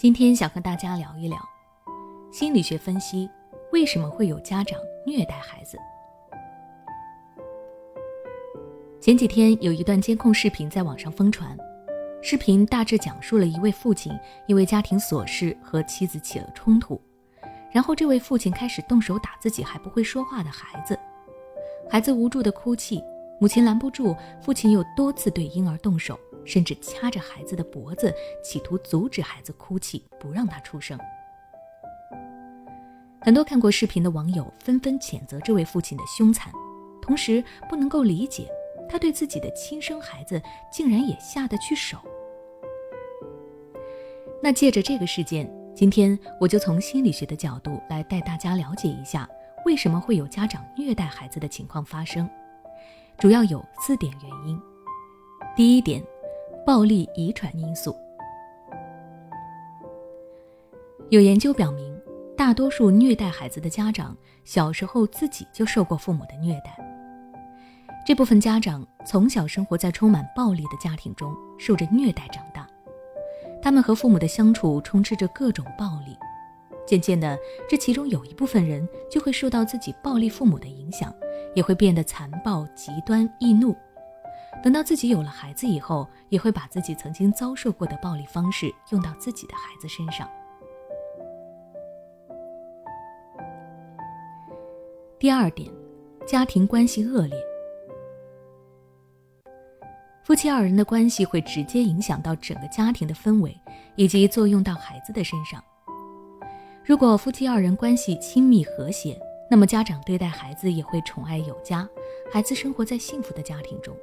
今天想和大家聊一聊心理学分析，为什么会有家长虐待孩子？前几天有一段监控视频在网上疯传，视频大致讲述了一位父亲因为家庭琐事和妻子起了冲突，然后这位父亲开始动手打自己还不会说话的孩子，孩子无助的哭泣，母亲拦不住，父亲又多次对婴儿动手。甚至掐着孩子的脖子，企图阻止孩子哭泣，不让他出声。很多看过视频的网友纷纷谴责这位父亲的凶残，同时不能够理解他对自己的亲生孩子竟然也下得去手。那借着这个事件，今天我就从心理学的角度来带大家了解一下，为什么会有家长虐待孩子的情况发生，主要有四点原因。第一点。暴力遗传因素。有研究表明，大多数虐待孩子的家长小时候自己就受过父母的虐待。这部分家长从小生活在充满暴力的家庭中，受着虐待长大，他们和父母的相处充斥着各种暴力。渐渐的，这其中有一部分人就会受到自己暴力父母的影响，也会变得残暴、极端、易怒。等到自己有了孩子以后，也会把自己曾经遭受过的暴力方式用到自己的孩子身上。第二点，家庭关系恶劣，夫妻二人的关系会直接影响到整个家庭的氛围，以及作用到孩子的身上。如果夫妻二人关系亲密和谐，那么家长对待孩子也会宠爱有加，孩子生活在幸福的家庭中。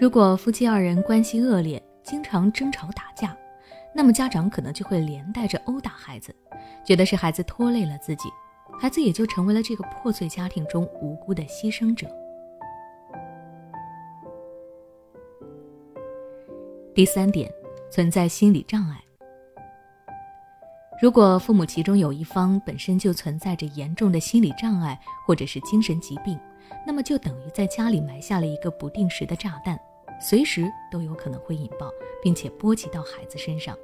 如果夫妻二人关系恶劣，经常争吵打架，那么家长可能就会连带着殴打孩子，觉得是孩子拖累了自己，孩子也就成为了这个破碎家庭中无辜的牺牲者。第三点，存在心理障碍。如果父母其中有一方本身就存在着严重的心理障碍或者是精神疾病，那么就等于在家里埋下了一个不定时的炸弹，随时都有可能会引爆，并且波及到孩子身上。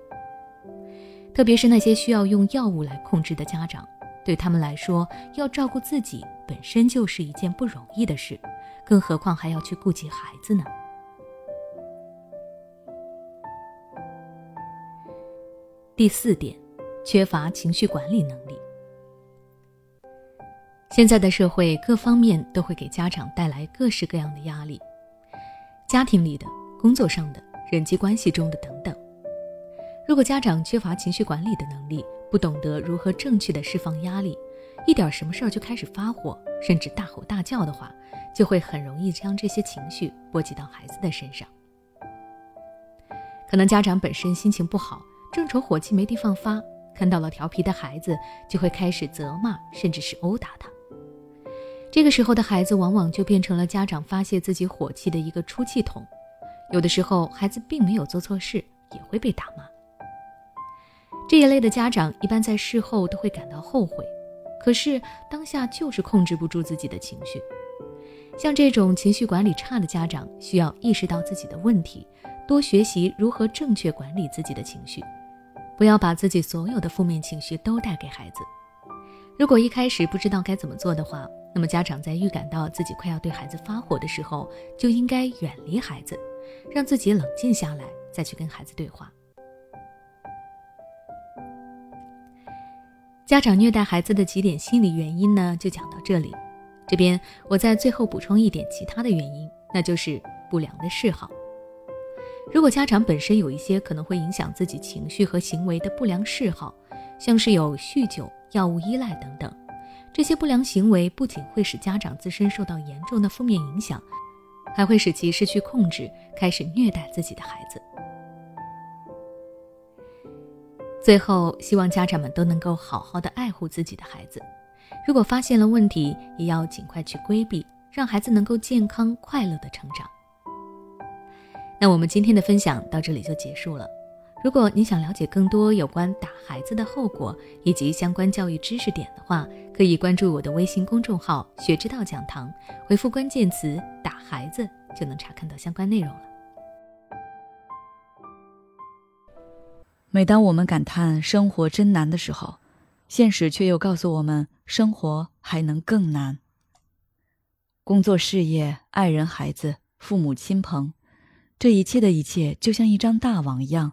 特别是那些需要用药物来控制的家长，对他们来说，要照顾自己本身就是一件不容易的事，更何况还要去顾及孩子呢？第四点。缺乏情绪管理能力。现在的社会各方面都会给家长带来各式各样的压力，家庭里的、工作上的、人际关系中的等等。如果家长缺乏情绪管理的能力，不懂得如何正确的释放压力，一点什么事儿就开始发火，甚至大吼大叫的话，就会很容易将这些情绪波及到孩子的身上。可能家长本身心情不好，正愁火气没地方发。看到了调皮的孩子，就会开始责骂，甚至是殴打他。这个时候的孩子往往就变成了家长发泄自己火气的一个出气筒。有的时候，孩子并没有做错事，也会被打骂。这一类的家长一般在事后都会感到后悔，可是当下就是控制不住自己的情绪。像这种情绪管理差的家长，需要意识到自己的问题，多学习如何正确管理自己的情绪。不要把自己所有的负面情绪都带给孩子。如果一开始不知道该怎么做的话，那么家长在预感到自己快要对孩子发火的时候，就应该远离孩子，让自己冷静下来，再去跟孩子对话。家长虐待孩子的几点心理原因呢？就讲到这里。这边我在最后补充一点其他的原因，那就是不良的嗜好。如果家长本身有一些可能会影响自己情绪和行为的不良嗜好，像是有酗酒、药物依赖等等，这些不良行为不仅会使家长自身受到严重的负面影响，还会使其失去控制，开始虐待自己的孩子。最后，希望家长们都能够好好的爱护自己的孩子，如果发现了问题，也要尽快去规避，让孩子能够健康快乐的成长。那我们今天的分享到这里就结束了。如果你想了解更多有关打孩子的后果以及相关教育知识点的话，可以关注我的微信公众号“学之道讲堂”，回复关键词“打孩子”就能查看到相关内容了。每当我们感叹生活真难的时候，现实却又告诉我们，生活还能更难。工作、事业、爱人、孩子、父母亲朋，这一切的一切，就像一张大网一样，